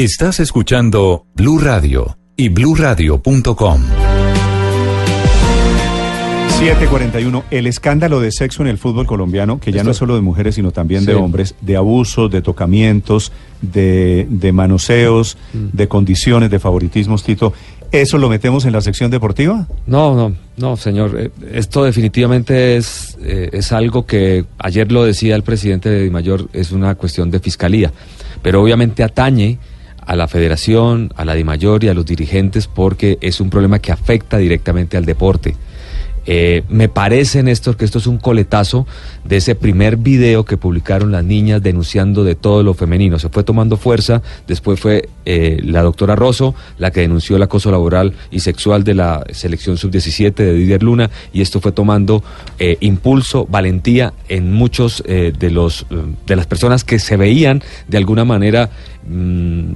Estás escuchando Blue Radio y bluradio.com. 741. El escándalo de sexo en el fútbol colombiano, que ya no es solo de mujeres, sino también de hombres, de abusos, de tocamientos, de, de manoseos, Mm. de condiciones, de favoritismos, Tito. ¿Eso lo metemos en la sección deportiva? No, no, no, señor. Eh, Esto definitivamente es, eh, es algo que ayer lo decía el presidente de Dimayor, es una cuestión de fiscalía, pero obviamente atañe a la federación, a la Dimayor y a los dirigentes porque es un problema que afecta directamente al deporte. Eh, me parece, Néstor, que esto es un coletazo de ese primer video que publicaron las niñas denunciando de todo lo femenino. Se fue tomando fuerza, después fue eh, la doctora Rosso la que denunció el acoso laboral y sexual de la selección sub-17 de Didier Luna y esto fue tomando eh, impulso, valentía en muchos eh, de, los, de las personas que se veían de alguna manera, mm,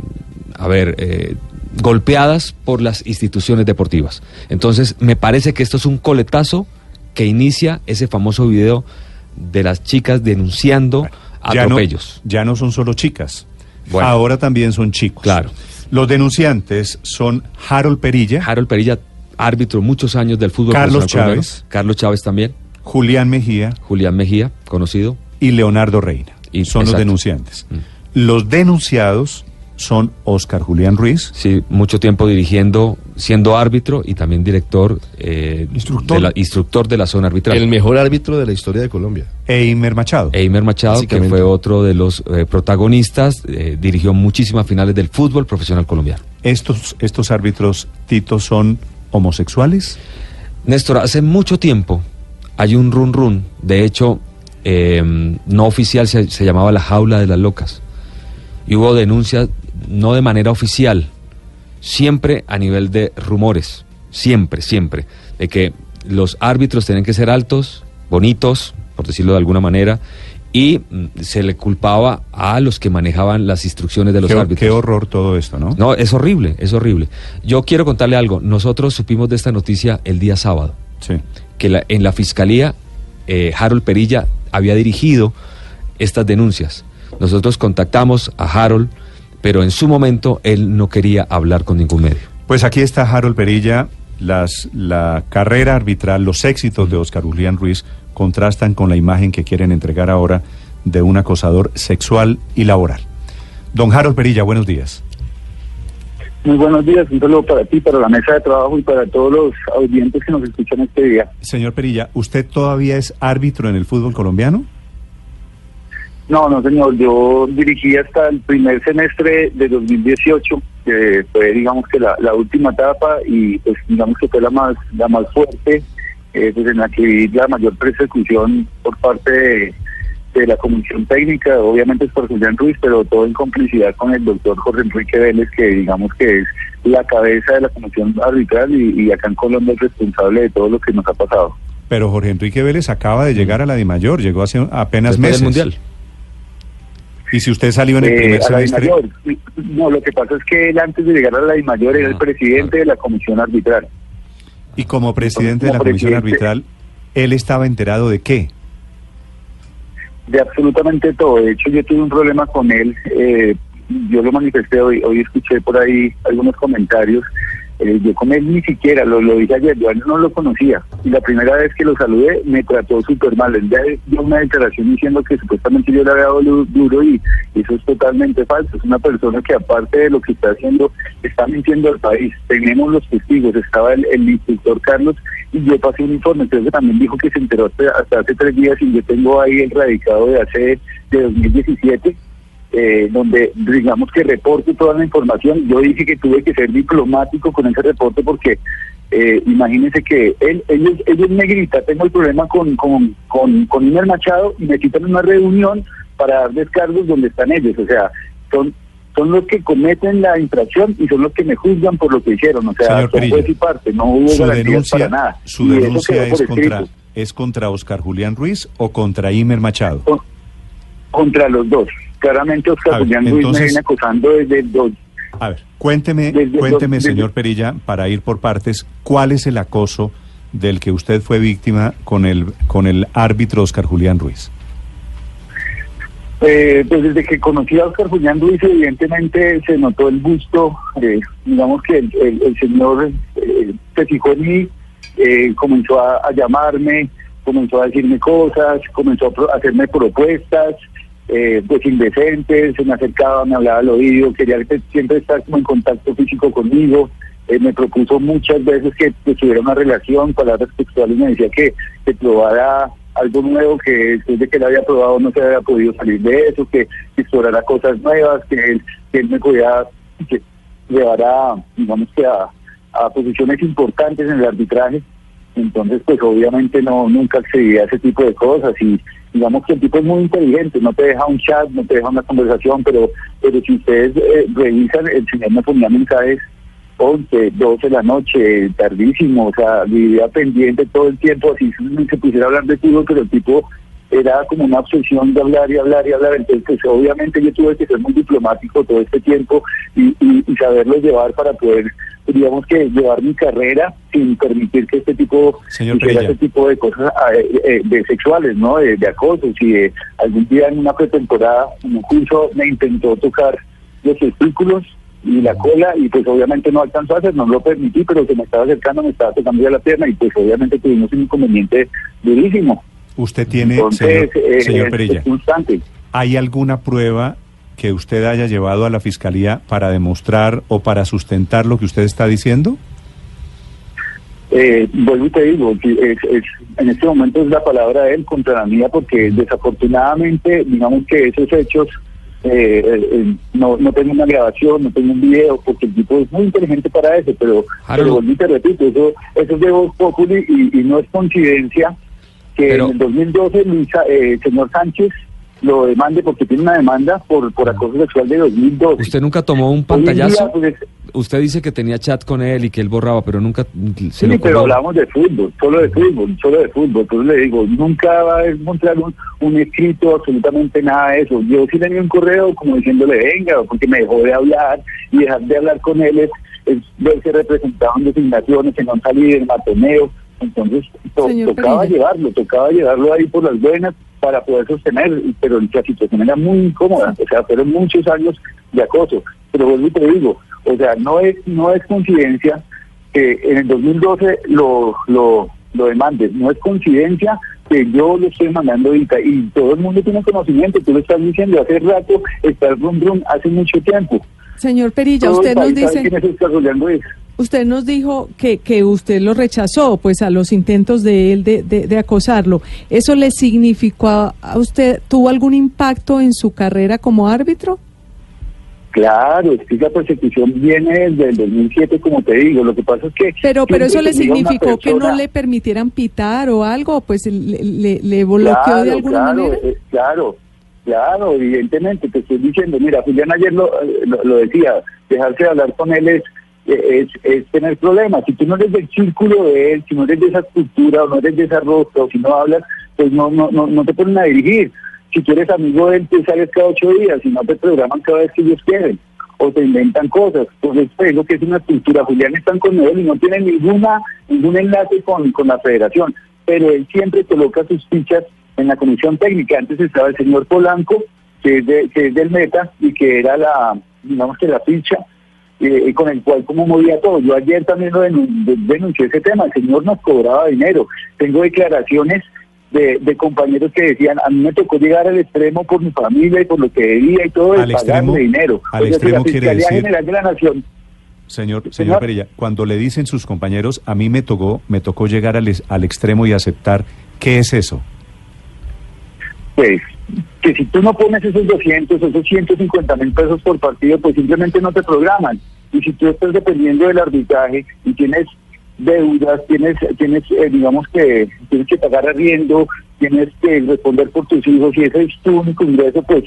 a ver, golpeadas por las instituciones deportivas. Entonces, me parece que esto es un coletazo que inicia ese famoso video de las chicas denunciando Ya no, atropellos. ya no son solo chicas. Bueno. Ahora también son chicos. Claro. Los denunciantes son Harold Perilla, Harold Perilla, árbitro muchos años del fútbol Carlos colombiano. Chávez. Carlos Chávez también. Julián Mejía Julián Mejía, conocido. y Leonardo Reina. Y- son los denunciantes. Mm. Los denunciados son Oscar Julián Ruiz, Sí, mucho tiempo dirigiendo, siendo árbitro y también director, eh, Instructor. De la, instructor de la zona arbitral. El mejor árbitro de la historia de Colombia. Eimer Machado. Eimer Machado, que fue otro de los eh, protagonistas, eh, dirigió muchísimas finales del fútbol profesional colombiano. Estos, estos árbitros, Tito, son homosexuales. Néstor, hace mucho tiempo hay un run run, de hecho, eh, no oficial, se, se llamaba la jaula de las locas. Y hubo denuncias, no de manera oficial, siempre a nivel de rumores, siempre, siempre, de que los árbitros tienen que ser altos, bonitos, por decirlo de alguna manera, y mm, se le culpaba a los que manejaban las instrucciones de los Qué, árbitros. qué horror todo esto, ¿no? No, es horrible, es horrible. Yo quiero contarle algo. Nosotros supimos de esta noticia el día sábado, Sí. que la- en la fiscalía eh, Harold Perilla había dirigido estas denuncias. Nosotros contactamos a Harold, pero en su momento él no quería hablar con ningún medio. Pues aquí está Harold Perilla. Las, la carrera arbitral, los éxitos de Oscar Julián Ruiz contrastan con la imagen que quieren entregar ahora de un acosador sexual y laboral. Don Harold Perilla, buenos días. Muy buenos días, un saludo para ti, para la mesa de trabajo y para todos los audientes que nos escuchan este día. Señor Perilla, ¿usted todavía es árbitro en el fútbol colombiano? No, no señor, yo dirigí hasta el primer semestre de 2018, que fue digamos que la, la última etapa y pues digamos que fue la más la más fuerte, eh, pues en la que vi la mayor persecución por parte de, de la comisión técnica, obviamente es por Julián Ruiz, pero todo en complicidad con el doctor Jorge Enrique Vélez, que digamos que es la cabeza de la comisión arbitral y, y acá en Colombia es responsable de todo lo que nos ha pasado. Pero Jorge Enrique Vélez acaba de llegar a la DIMAYOR, llegó hace apenas Después meses. del Mundial. Y si usted salió en el Eh, primer la semestre. No, lo que pasa es que él antes de llegar a la DIMAYOR era el Ah, presidente de la comisión arbitral. y como presidente de la Como comisión presidente. arbitral, ¿él estaba enterado de qué? de absolutamente todo. De hecho, yo tuve un problema con él. eh, yo lo manifesté hoy. Hoy escuché por ahí algunos comentarios. Eh, yo con él ni siquiera, lo, lo dije ayer, yo no lo conocía. Y la primera vez que lo saludé, me trató súper mal. Él dio una declaración diciendo que supuestamente yo le había dado duro y eso es totalmente falso. Es una persona que aparte de lo que está haciendo, está mintiendo al país. Tenemos los testigos, estaba el, el instructor Carlos y yo pasé un informe. Entonces también dijo que se enteró hasta, hasta hace tres días y yo tengo ahí el radicado de hace de 2017 eh, donde digamos que reporte toda la información. Yo dije que tuve que ser diplomático con ese reporte porque eh, imagínense que él, ellos, ellos me gritan, tengo el problema con, con, con, con Imer Machado y me citan una reunión para dar descargos donde están ellos. O sea, son son los que cometen la infracción y son los que me juzgan por lo que hicieron. O sea, son juez y parte, no hubo Su denuncia, para nada. su Y denuncia es contra, escrito. es contra Oscar Julián Ruiz o contra Imer Machado. Con- contra los dos. Claramente Oscar ver, Julián Ruiz entonces- me viene acosando desde el dos. A ver, cuénteme, Desde- cuénteme, señor Perilla, para ir por partes, ¿cuál es el acoso del que usted fue víctima con el con el árbitro Oscar Julián Ruiz? Eh, pues desde que conocí a Oscar Julián Ruiz, evidentemente se notó el gusto, eh, digamos que el, el- el señor eh, se fijó en mí, eh, comenzó a, a llamarme, comenzó a decirme cosas, comenzó a, pro- a hacerme propuestas, eh, pues indecentes, se me acercaba, me hablaba al oído, quería que siempre estar como en contacto físico conmigo, eh, me propuso muchas veces que, que tuviera una relación, palabras textuales, me decía que, que probara algo nuevo, que después de que él había probado no se había podido salir de eso, que, explorara cosas nuevas, que él, que él me podía que llevara, digamos que a, a posiciones importantes en el arbitraje. Entonces, pues obviamente no nunca accedí a ese tipo de cosas y digamos que el tipo es muy inteligente, no te deja un chat, no te deja una conversación, pero pero si ustedes eh, revisan, el señor me ponía mensajes 11, 12 de la noche, tardísimo, o sea, vivía pendiente todo el tiempo, así se pusiera hablar de fútbol, pero el tipo era como una obsesión de hablar y hablar y hablar, entonces pues, obviamente yo tuve que ser muy diplomático todo este tiempo y saberlo llevar para poder, digamos que llevar mi carrera sin permitir que este tipo Perilla. este tipo de cosas eh, eh, de sexuales, ¿no? De, de acosos y de algún día en una pretemporada, en un curso me intentó tocar los testículos y la cola y pues obviamente no alcanzó a hacer, no lo permití, pero se me estaba acercando, me estaba tocando ya la pierna y pues obviamente tuvimos un inconveniente durísimo. Usted tiene, Entonces, señor, eh, señor Perilla, es. ¿hay alguna prueba que usted haya llevado a la fiscalía para demostrar o para sustentar lo que usted está diciendo? Eh, vuelvo y te digo, que es, es- en este momento es la palabra de él contra la mía porque desafortunadamente, digamos que esos hechos, eh, eh, eh, no, no tengo una grabación, no tengo un video, porque el tipo es muy inteligente para eso, pero, Harold. pero vuelvo y te repito, eso, eso es de Voz Populi y, y no es coincidencia que Pero- en el 2012 Luisa, eh, el señor Sánchez lo demande porque tiene una demanda por, por acoso sexual de 2012. ¿Usted nunca tomó un día, pantallazo? pues, Usted dice que tenía chat con él y que él borraba, pero nunca se Sí, lo pero hablamos de fútbol, solo de fútbol, solo de fútbol. Entonces le digo, nunca va a encontrar un, un escrito, absolutamente nada de eso. Yo sí le envié un correo como diciéndole, venga, porque me dejó de hablar y dejar de hablar con él es, es verse representado en designaciones, en un salir, en matoneo. Entonces to- tocaba llevarlo, tocaba llevarlo ahí por las buenas para poder sostener, pero la situación era muy incómoda, o sea, fueron muchos años de acoso. Pero vuelvo y te digo, o sea, no es, no es coincidencia que en el 2012 lo, lo, lo demandes, no es coincidencia que yo lo estoy mandando ahorita y todo el mundo tiene conocimiento, tú lo estás diciendo hace rato, está el rum rum hace mucho tiempo. Señor Perilla, Todo el usted nos sabe dice, quién es. Usted nos dijo que, que usted lo rechazó, pues a los intentos de él de, de, de acosarlo. ¿Eso le significó a usted, tuvo algún impacto en su carrera como árbitro? Claro, es que esa persecución viene desde el 2007, como te digo. Lo que pasa es que. Pero, pero eso le significó que no le permitieran pitar o algo, pues le, le, le bloqueó claro, de alguna claro, manera. eh, claro, claro, evidentemente, te estoy diciendo, mira, Julián ayer lo, eh, lo, lo decía, dejarse de hablar con él es, es, es tener problemas. Si tú no eres del círculo de él, si no eres de esa cultura o no eres de esa rostro, si no hablas, pues no, no, no, no te ponen a dirigir. Si tú eres amigo de él, te sales cada ocho días, si no te programan cada vez que ellos quieren. O te inventan cosas. Entonces, pues, lo que es una cultura. Julián está con él y no tiene ninguna ningún enlace con, con la federación. Pero él siempre coloca sus fichas en la comisión técnica. Antes estaba el señor Polanco, que es, de- que es del Meta y que era la, digamos que la ficha eh, con el cual como movía todo. Yo ayer también lo denun- de- denuncié ese tema, el señor nos cobraba dinero. Tengo declaraciones de, de compañeros que decían, a mí me tocó llegar al extremo por mi familia y por lo que debía y todo, de pagarle dinero. al O sea, que extremo la quiere decir- General de la Nación Señor, señor Señor. Perilla, cuando le dicen sus compañeros, a mí me tocó, me tocó llegar al, al extremo y aceptar, ¿qué es eso? Pues que si tú no pones esos 200, esos 150 mil pesos por partido, pues simplemente no te programan. Y si tú estás dependiendo del arbitraje y tienes deudas, tienes, tienes eh, digamos que tienes que pagar arriendo, tienes que responder por tus hijos y ese es tu único ingreso, pues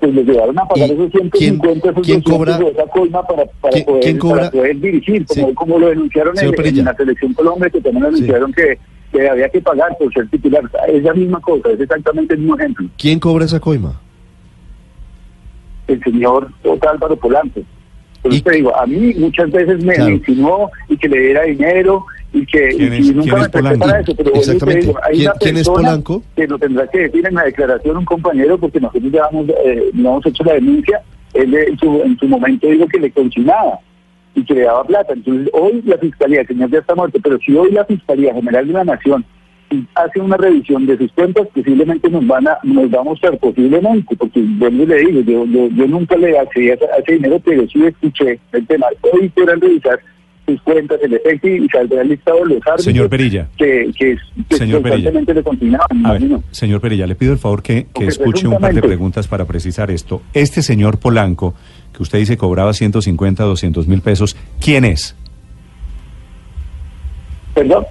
pues les llevaron a pagar ¿Y esos quién- 150, esos quién 200 cobra- de esa coima para, para, ¿Quién- poder, quién cobra? para poder dirigir, como, Sí. como lo denunciaron en, en la selección Colombia, que también Sí. anunciaron que, que había que pagar por ser titular. Es la misma cosa, es exactamente el mismo ejemplo. ¿Quién cobra esa coima? el señor. Álvaro Polanco. Eso te digo, a mí muchas veces me, Claro. insinuó y que le diera dinero y que, ¿Quién y es- nunca quién me es presté Polanco? para eso, pero te Exactamente. digo, hay ¿Quién- una quién es persona Polanco? que lo tendrá que decir en la declaración un compañero porque nosotros ya hemos, eh, no hemos hecho la denuncia, él en su, en su momento dijo que le consignaba y que le daba plata. Entonces, hoy la Fiscalía, el señor ya está muerto, pero si hoy la Fiscalía General de la Nación hace una revisión de sus cuentas, posiblemente nos van a, nos va a mostrar, posiblemente, porque y le digo, yo, yo, yo nunca le accedí a, ese- a ese dinero, pero sí escuché el tema. Hoy podrán revisar sus cuentas, el efecto y saldrá el listado de los árbitros Señor Perilla. que, que, que Señor Perilla. le A ver, señor Perilla, le pido el favor que, escuche un par de preguntas para precisar esto. Este señor Polanco, que usted dice cobraba 150, 200 mil pesos, ¿quién es? Perdón.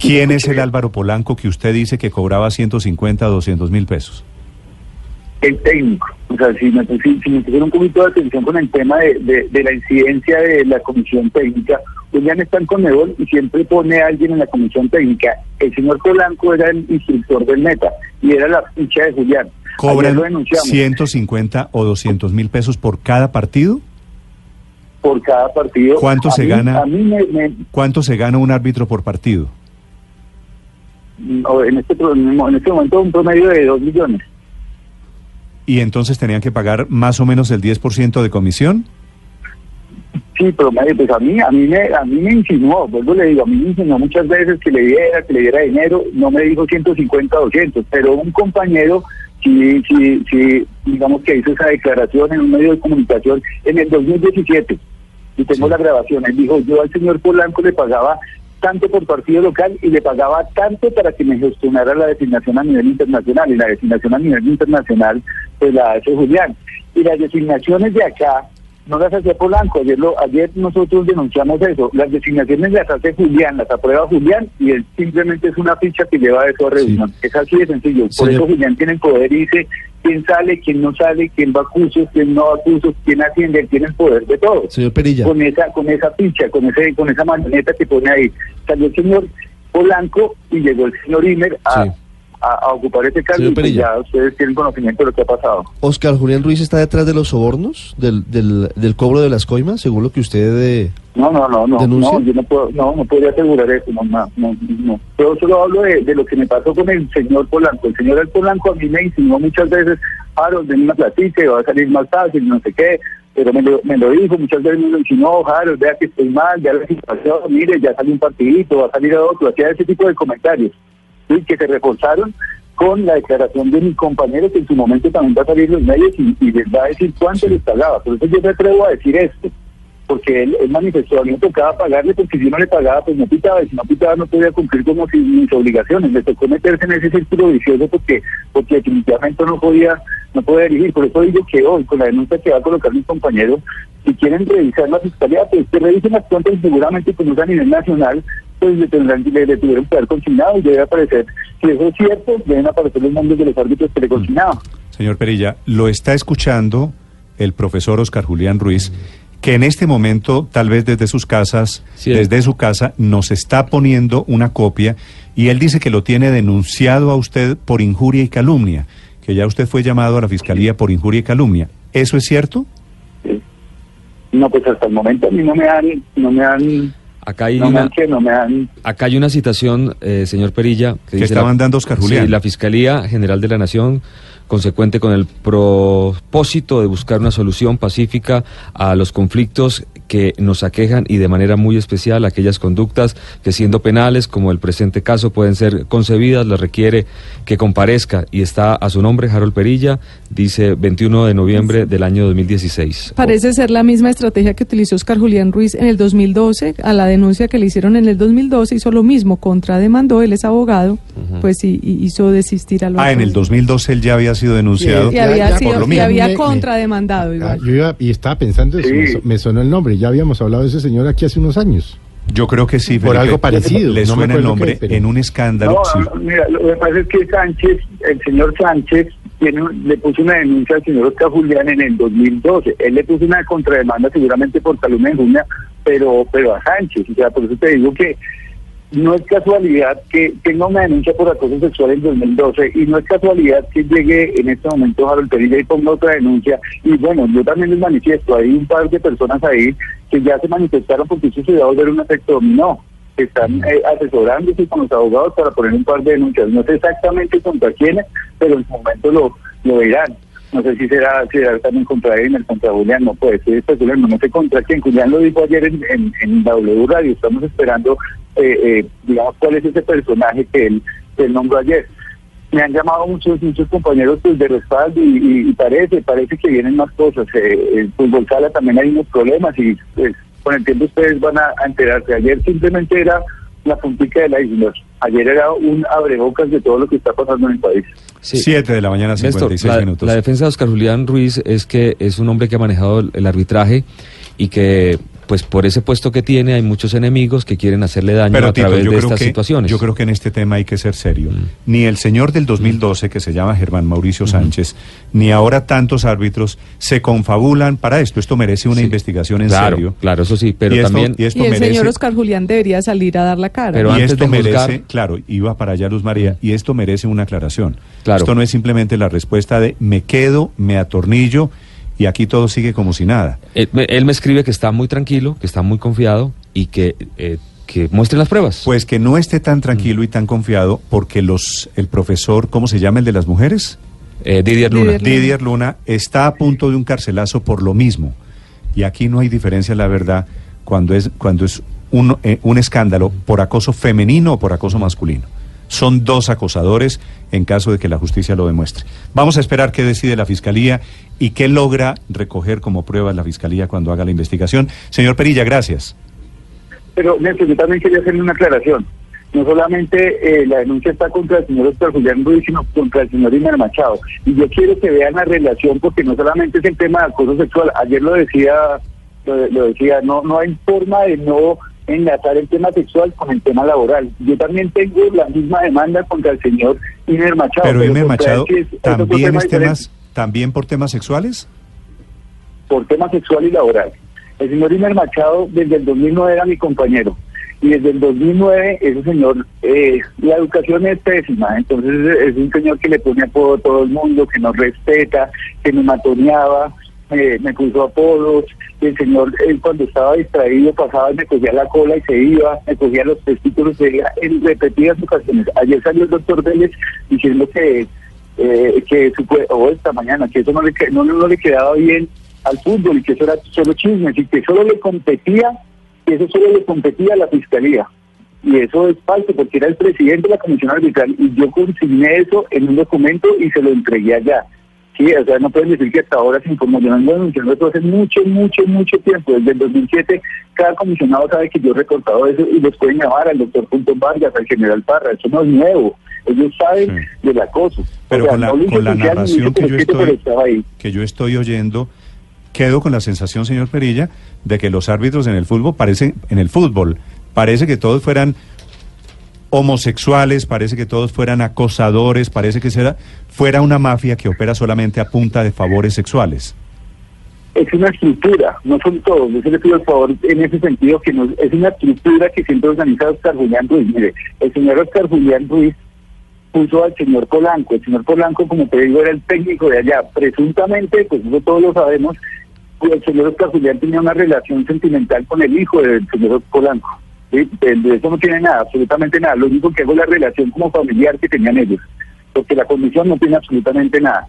¿Quién es el Álvaro Polanco que usted dice que cobraba 150, 200 mil pesos? el técnico. O sea, si me, si me pusieron un poquito de atención con el tema de, de- de la incidencia de la comisión técnica, Julián está en Conmebol y siempre pone a alguien en la comisión técnica. El señor Polanco era el instructor del Meta y era la ficha de Julián. ¿Cobran lo denunciamos 150 o 200 mil pesos por cada partido? por cada partido. ¿Cuánto A se mí- gana? A mí me, me- ¿Cuánto se gana un árbitro por partido? en, este, en este momento un promedio de 2 millones. Y entonces tenían que pagar más o menos el 10% de comisión. Sí, promedio, pues a mí, a mí me, a mí me insinuó, vuelvo le digo, a mí me insinuó muchas veces que le diera, que le diera dinero, no me dijo 150 o 200, pero un compañero sí, sí, sí, digamos que hizo esa declaración en un medio de comunicación en el 2017, y tengo Sí. la grabación, él dijo, yo al señor Polanco le pagaba tanto por partido local y le pagaba tanto para que me gestionara la designación a nivel internacional, y la designación a nivel internacional pues la hace Julián. Y las designaciones de acá no las hacía Polanco, ayer, lo, ayer nosotros denunciamos eso, las designaciones las hace Julián, las aprueba Julián y él simplemente es una ficha que lleva eso a reunión. Es así de sencillo, por Señor- eso Julián tiene el poder y dice quién sale, quién no sale, quién va a cursos, quién no va a cursos, quién atiende, él tiene el poder de todo Señor Perilla. con esa con esa ficha, con ese con esa marioneta que pone ahí. Salió el señor Polanco y llegó el señor Imer a, Sí. A, a ocupar ese cargo y pues ya ustedes tienen conocimiento de lo que ha pasado. Oscar Julián Ruiz está detrás de los sobornos, del, del, del cobro de las coimas, según lo que usted... eh, No, no, no, no, ¿Denuncia? no, yo no puedo, no, no podría asegurar eso, no, no, no, no. Yo solo hablo de, de lo que me pasó con el señor Polanco. El señor Polanco a mí me insinuó muchas veces, Harold, ven una platica, va a salir más fácil, no sé qué, pero me lo, me lo dijo, muchas veces me lo insinuó, Harold, vea que estoy mal, ya la situación, mire, ya salió un partidito, va a salir a otro, hacía ese tipo de comentarios, ¿sí? que se reforzaron con la declaración de mi compañero que en su momento también va a salir los medios y, y les va a decir cuánto les pagaba. Por eso yo me atrevo a decir esto porque él, él manifestó, a mí me tocaba pagarle porque si no le pagaba, pues no pitaba, y si no pitaba no podía cumplir como si, mis obligaciones, le tocó meterse en ese círculo vicioso porque porque definitivamente no podía no podía dirigir, por eso digo que hoy, con la denuncia que va a colocar mi compañero, si quieren revisar la fiscalía, pues que revisen las cuentas y seguramente como es a nivel nacional, pues le, tendrán, le, le tuvieron que haber consignado y debe aparecer, si eso es cierto, deben aparecer los nombres de los árbitros que le consignaban. Señor Perilla, lo está escuchando el profesor Oscar Julián Ruiz, que en este momento, tal vez desde sus casas, Sí. desde su casa, nos está poniendo una copia y él dice que lo tiene denunciado a usted por injuria y calumnia, que ya usted fue llamado a la fiscalía por injuria y calumnia. ¿Eso es cierto? No, pues hasta el momento a mí no me han, no me han, Acá hay no una, me han acá hay una citación, eh, señor Perilla, que, dice está la- mandando Oscar Julián. Sí, la Fiscalía General de la Nación, consecuente con el propósito de buscar una solución pacífica a los conflictos que nos aquejan y de manera muy especial aquellas conductas que siendo penales, como el presente caso, pueden ser concebidas, le requiere que comparezca. Y está a su nombre, Harold Perilla, dice 21 de noviembre del año 2016. Parece ser la misma estrategia que utilizó Oscar Julián Ruiz en el 2012, a la denuncia que le hicieron en el 2012 hizo lo mismo, contrademandó, él es abogado, pues y, y hizo desistir a los Ah, en el 2012 él ya había sido denunciado y había, Ya, ya, sido- por lo y mismo. había contrademandado Ah, igual. yo iba- y estaba pensando eso, Sí. me, so- me sonó el nombre, ya habíamos hablado de ese señor aquí hace unos años. Yo creo que sí. Por algo parecido, Le no suena el acuerdo nombre pero- en un escándalo. No, sí. no, mira, lo que pasa es que Sánchez, el señor Sánchez, tiene, le puso una denuncia al señor Oscar Julián en el 2012. Él le puso una contrademanda seguramente por calumnia en pero, pero a Sánchez. O sea, por eso te digo que no es casualidad que tenga una denuncia por acoso sexual en 2012 y no es casualidad que llegue en este momento Harold Perilla y ponga otra denuncia. Y bueno, yo también les manifiesto, hay un par de personas ahí que ya se manifestaron porque eso se va a volver un efecto dominó. están eh, asesorándose con los abogados para poner un par de denuncias. No sé exactamente contra quiénes, pero en su momento lo, lo verán. No sé si será, será también contra Emer, contra Julián, no puede ser especulando, no sé contra quién. Julián lo dijo ayer en, en, en W Radio, estamos esperando, eh, eh, digamos, cuál es ese personaje que él, que él nombró ayer. Me han llamado muchos muchos compañeros pues, de respaldo y, y- y parece, parece que vienen más cosas. Eh, el fútbol sala también hay unos problemas y pues con el tiempo ustedes van a, a enterarse. Ayer simplemente era la puntica del iceberg. Ayer era un abrebocas de todo lo que está pasando en el país. Sí. 7 de la mañana, Néstor, 56 la, minutos. la defensa de Oscar Julián Ruiz es que es un hombre que ha manejado el, el arbitraje y que, pues por ese puesto que tiene, hay muchos enemigos que quieren hacerle daño Pero a Tito, través yo de creo estas que situaciones. yo creo que en este tema hay que ser serio. Mm. Ni el señor del 2012 que se llama Germán Mauricio Sánchez, ni ahora tantos árbitros se confabulan para esto. Esto merece una Sí. investigación en claro, serio. Claro, eso sí, pero y esto, también... y esto y el merece señor Oscar Julián debería salir a dar la cara. Pero y antes esto de merece, juzgar- claro, iba para allá Luz María, y esto merece una aclaración. Claro. Esto no es simplemente la respuesta de me quedo, me atornillo y aquí todo sigue como si nada. Él, me- él me escribe que está muy tranquilo, que está muy confiado y que, eh, que muestren las pruebas. Pues que no esté tan tranquilo y tan confiado porque los el profesor, ¿cómo se llama el de las mujeres? Eh, Didier Luna. Didier Didier Luna está a punto de un carcelazo por lo mismo. Y aquí no hay diferencia, la verdad, cuando es, cuando es un, eh, un escándalo por acoso femenino o por acoso masculino. Son dos acosadores en caso de que la justicia lo demuestre. Vamos a esperar qué decide la Fiscalía y qué logra recoger como pruebas la Fiscalía cuando haga la investigación. Señor Perilla, gracias. Pero Néstor, yo también quería hacerle una aclaración. No solamente eh, la denuncia está contra el señor Oscar Julián Ruiz, sino contra el señor Imer Machado. Y yo quiero que vean la relación, porque no solamente es el tema de acoso sexual. Ayer lo decía, lo, lo decía, no, no hay forma de no enlazar el tema sexual con el tema laboral. Yo también tengo la misma demanda contra el señor Imer Machado. Pero él Machado es- también es diferente temas, también por temas sexuales. por tema sexual y laboral. El señor Imer Machado desde el 2009 era mi compañero y desde el 2009 ese señor, eh, la educación es pésima, entonces es un señor que le pone apodo a todo el mundo, que no respeta, que me matoneaba, me puso apodos, el señor él cuando estaba distraído pasaba y me cogía la cola y se iba, me cogía los testículos, se en repetidas ocasiones. Ayer salió el doctor Vélez diciendo que eh, que o esta mañana, que eso no le, no, no le quedaba bien al fútbol y que eso era solo chismes y que solo le competía, que eso solo le competía a la fiscalía. Y eso es falso porque era el presidente de la comisión arbitral y yo consigné eso en un documento y se lo entregué allá. Sí, o sea, no pueden decir que hasta ahora se informó. Yo no ando denunciando esto hace mucho, mucho, mucho tiempo. Desde el 2007, cada comisionado sabe que yo he recortado eso y los pueden llamar al doctor Punto Vargas, al general Parra. Eso no es nuevo. Ellos saben Sí. del acoso. Pero O sea, con la, no con narración que yo, estoy, que yo estoy oyendo, quedo con la sensación, señor Perilla, de que los árbitros en el fútbol parecen, en el fútbol, parece que todos fueran homosexuales, parece que todos fueran acosadores, parece que será, fuera una mafia que opera solamente a punta de favores sexuales. es una estructura, no son todos. Yo se le pido el favor en ese sentido que no, es una estructura que siempre organiza Oscar Julián Ruiz. Mire, el señor Oscar Julián Ruiz puso al señor Polanco. El señor Polanco, como te digo, era el técnico de allá. Presuntamente, pues eso todos lo sabemos, pues el señor Oscar Julián tenía una relación sentimental con el hijo del señor Polanco. ¿Sí? De, de eso no tiene nada, absolutamente nada. Lo único que hago es la relación como familiar que tenían ellos. Porque la comisión no tiene absolutamente nada.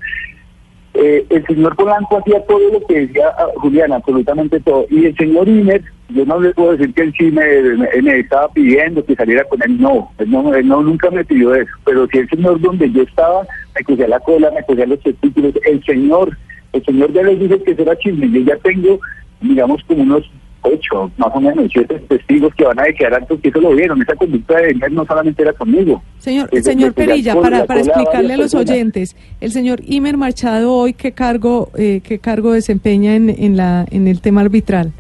Eh, el señor Polanco hacía todo lo que decía ah, Julián, absolutamente todo. Y el señor Iner, yo no le puedo decir que él sí me, estaba pidiendo que saliera con él, no, él no, él no nunca me pidió eso. Pero si el señor donde yo estaba me cogía la cola, me cogía los testículos, el señor, el señor ya les dice que eso era chisme. Yo ya tengo, digamos, como unos ocho, más o menos, siete testigos que van a declarar porque eso lo vieron. Esa conducta de Iner no solamente era conmigo. Señor, Es señor Perilla, para, para a explicarle a varias los personas. oyentes, el señor Imer Machado hoy qué cargo, eh, qué cargo desempeña en, en la, en el tema arbitral.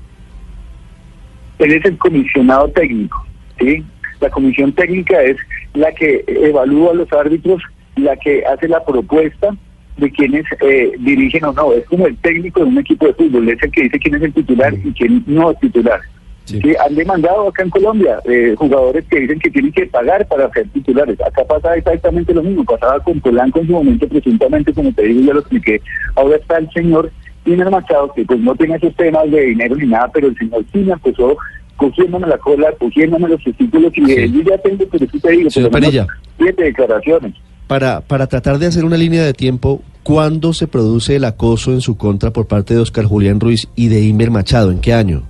él es el comisionado técnico, ¿sí? La comisión técnica es la que evalúa a los árbitros, la que hace la propuesta de quienes eh, dirigen o no. Es como el técnico de un equipo de fútbol, es el que dice quién es el titular y quién no es titular. Sí. Sí, han demandado acá en Colombia eh, jugadores que dicen que tienen que pagar para ser titulares. Acá pasa exactamente lo mismo. Pasaba con Polanco en su momento, presuntamente, como te digo, ya lo expliqué. Ahora está el señor Iner Machado, que pues no tiene esos temas de dinero ni nada, pero el señor sí me acusó cogiéndome la cola, cogiéndome los testículos y Sí. yo ya tengo, pero sí te digo, por lo menos Perilla. siete declaraciones. Para, para tratar de hacer una línea de tiempo, ¿cuándo se produce el acoso en su contra por parte de Oscar Julián Ruiz y de Imer Machado? ¿En qué año?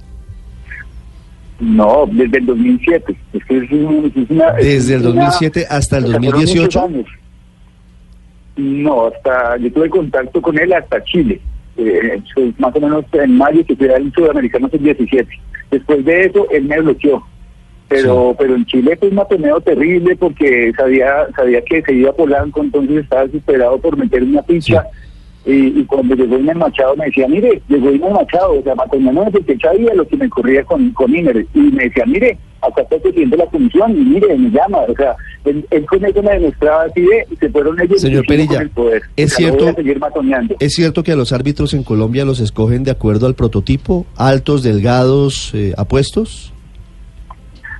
No, desde el 2007. Es que es un- es una- es Desde el una- 2007 hasta el o sea, fueron 2018. muchos años. No, hasta yo tuve contacto con él hasta Chile. Eh, más o menos en mayo que fui al sudamericano el 17. Después de eso, él me bloqueó. Pero pero en Chile fue un matoneo terrible porque sabía sabía que se iba a Polanco, entonces estaba desesperado por meter una ficha. Y, y cuando llegó Iner Machado me decía, mire, llegó Iner Machado, o sea, Matoneo es el que sabía lo que me corría con, con Iner. Y me decía, mire, acá está presidente de la comisión, y mire, me llama. O sea, él, él con eso me demostraba así de, y se fueron ellos Señor Perilla, con el poder. ¿es O sea, no cierto-. ¿Es cierto que a los árbitros en Colombia los escogen de acuerdo al prototipo? ¿Altos, delgados, eh, apuestos?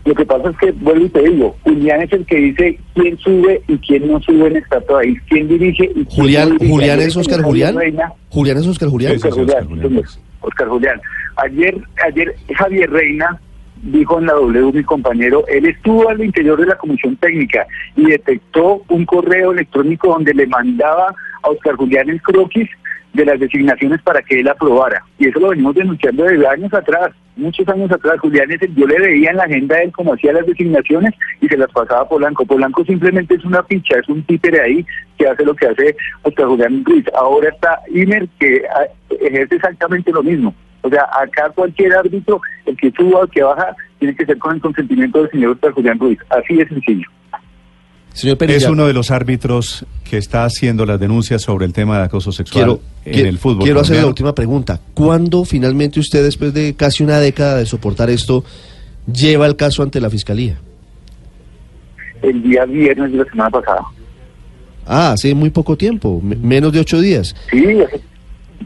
Lo que pasa es que, vuelvo y te digo, Julián es el que dice quién sube y quién no sube en esta país, quién dirige y quién Julián, no dirige. Julián es Oscar Julián. Reina- Julián es Oscar Julián. Oscar Oscar Julián. Oscar Julián. Ayer, ayer Javier Reina dijo en la W, mi compañero, él estuvo al interior de la comisión técnica y detectó un correo electrónico donde le mandaba a Oscar Julián el croquis de las designaciones para que él aprobara. Y eso lo venimos denunciando desde años atrás, muchos años atrás. Julián es el, yo le veía en la agenda de él cómo hacía las designaciones y se las pasaba a Polanco. Polanco simplemente es una ficha, es un títere ahí que hace lo que hace Oscar Julián Ruiz. Ahora está Imer que ah, ejerce exactamente lo mismo. O sea, acá cualquier árbitro, el que suba o el que baja, tiene que ser con el consentimiento del señor Oscar Julián Ruiz. Así de sencillo. Señor Perilla, Es uno de los árbitros que está haciendo las denuncias sobre el tema de acoso sexual quiero, en el fútbol. quiero hacer la colombiano. última pregunta. ¿Cuándo finalmente usted, después de casi una década de soportar esto, lleva el caso ante la Fiscalía? El día viernes de la semana pasada. Ah, hace muy poco tiempo, me- menos de ocho días. Sí, hace,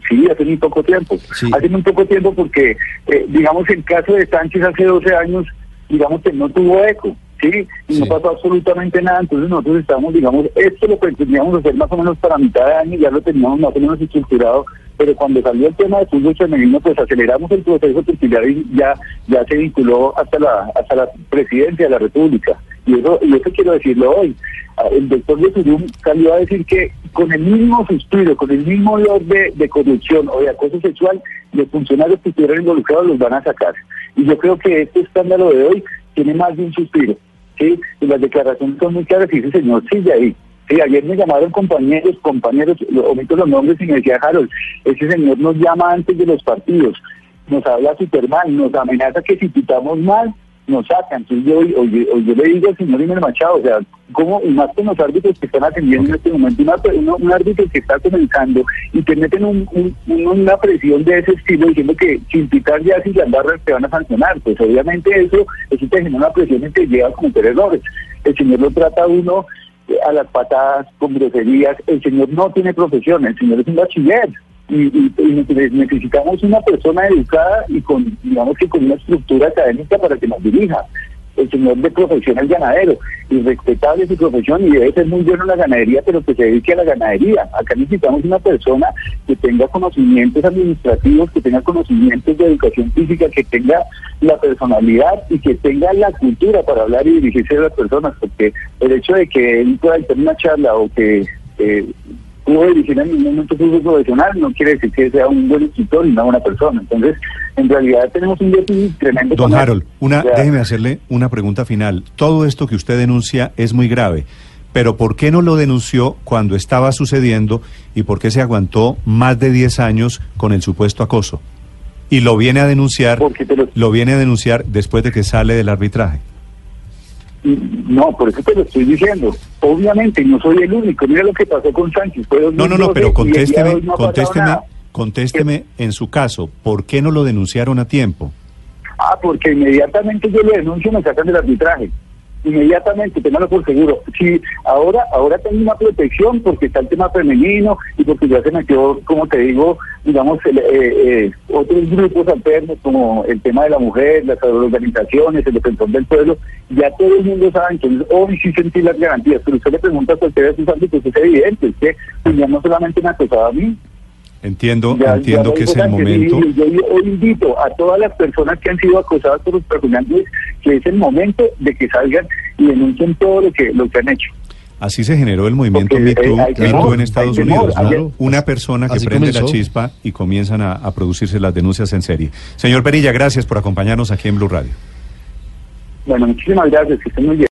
sí, hace muy poco tiempo. Sí. Hace muy poco tiempo porque, eh, digamos, el caso de Sánchez hace 12 años, digamos que no tuvo eco, ¿sí? Y no pasó absolutamente nada. Entonces nosotros estamos, digamos, esto lo pretendíamos hacer más o menos para mitad de año, ya lo teníamos más o menos estructurado, pero cuando salió el tema de fútbol femenino, pues aceleramos el proceso porque ya, ya, ya se vinculó hasta la, hasta la presidencia de la República. Y eso, y eso quiero decirlo hoy. Ah, El doctor de Turum salió a decir que con el mismo suspiro, con el mismo olor de, de corrupción o de acoso sexual, los funcionarios que estuvieron involucrados los van a sacar. Y yo creo que este escándalo de hoy tiene más de un suspiro. ¿Sí? Y las declaraciones son muy claras y dice, señor, sigue ahí. Sí, ayer me llamaron compañeros, compañeros, omito los nombres y me decía Harold, ese señor nos llama antes de los partidos, nos habla súper mal, nos amenaza que si pitamos mal, nos sacan. Entonces yo, o, yo- yo le digo al señor Imer Machado, o sea, ¿cómo? Y más con los árbitros que están atendiendo en este momento, una, un árbitro que está comenzando y te meten un- un- un- una presión de ese estilo diciendo que sin pitar ya si las barras te van a sancionar. Pues obviamente eso, eso te genera una presión y te lleva a cometer errores. El señor lo trata a uno eh, a las patadas, con groserías. El señor no tiene profesión, el señor es un bachiller. Y, y- y ne- necesitamos una persona educada y con, digamos que con una estructura académica para que nos dirija. El señor de profesión es ganadero, y respetable su profesión y debe ser muy bueno en la ganadería, pero que se dedique a la ganadería. Acá necesitamos una persona que tenga conocimientos administrativos, que tenga conocimientos de educación física, que tenga la personalidad y que tenga la cultura para hablar y dirigirse a las personas, porque el hecho de que él pueda tener una charla o que eh, pudo dirigir en un momento fútbol profesional no quiere decir que sea un buen instructor y una buena persona. Entonces, en realidad tenemos un déficit tremendo. Don con. Harold, una, O sea, déjeme hacerle una pregunta final. Todo esto que usted denuncia es muy grave, pero ¿por qué no lo denunció cuando estaba sucediendo y por qué se aguantó más de 10 años con el supuesto acoso? Y lo viene a denunciar, lo- lo viene a denunciar después de que sale del arbitraje. No, por eso te lo estoy diciendo. Obviamente, no soy el único. Mira lo que pasó con Sánchez. Fue No, no, no, 2012 pero y contésteme, no contésteme, contésteme en su caso, ¿por qué no lo denunciaron a tiempo? Ah, porque inmediatamente yo lo denuncio me sacan del arbitraje. Inmediatamente, téngalo por seguro. Sí, ahora, ahora tengo una protección porque está el tema femenino y porque ya se metió, como te digo, digamos, el, eh, eh, otros grupos alternos como el tema de la mujer, las organizaciones, el defensor del pueblo, ya todo el mundo sabe, entonces hoy sí sentí las garantías, pero usted le pregunta a cualquiera de sus ámbitos, es evidente, es que ya no solamente me acosaba a mí, Entiendo, Ya- entiendo ya que es el momento. y Yo, invito a todas las personas que han sido acosadas por los personajes que es el momento de que salgan y denuncien todo lo que, lo que han hecho. Así se generó el movimiento Porque, Me eh, en Estados temor. Unidos. Una persona que Así prende la chispa y comienzan a, a producirse las denuncias en serie. Señor Perilla, gracias por acompañarnos aquí en Blue Radio. Bueno, muchísimas gracias, que estén muy bien.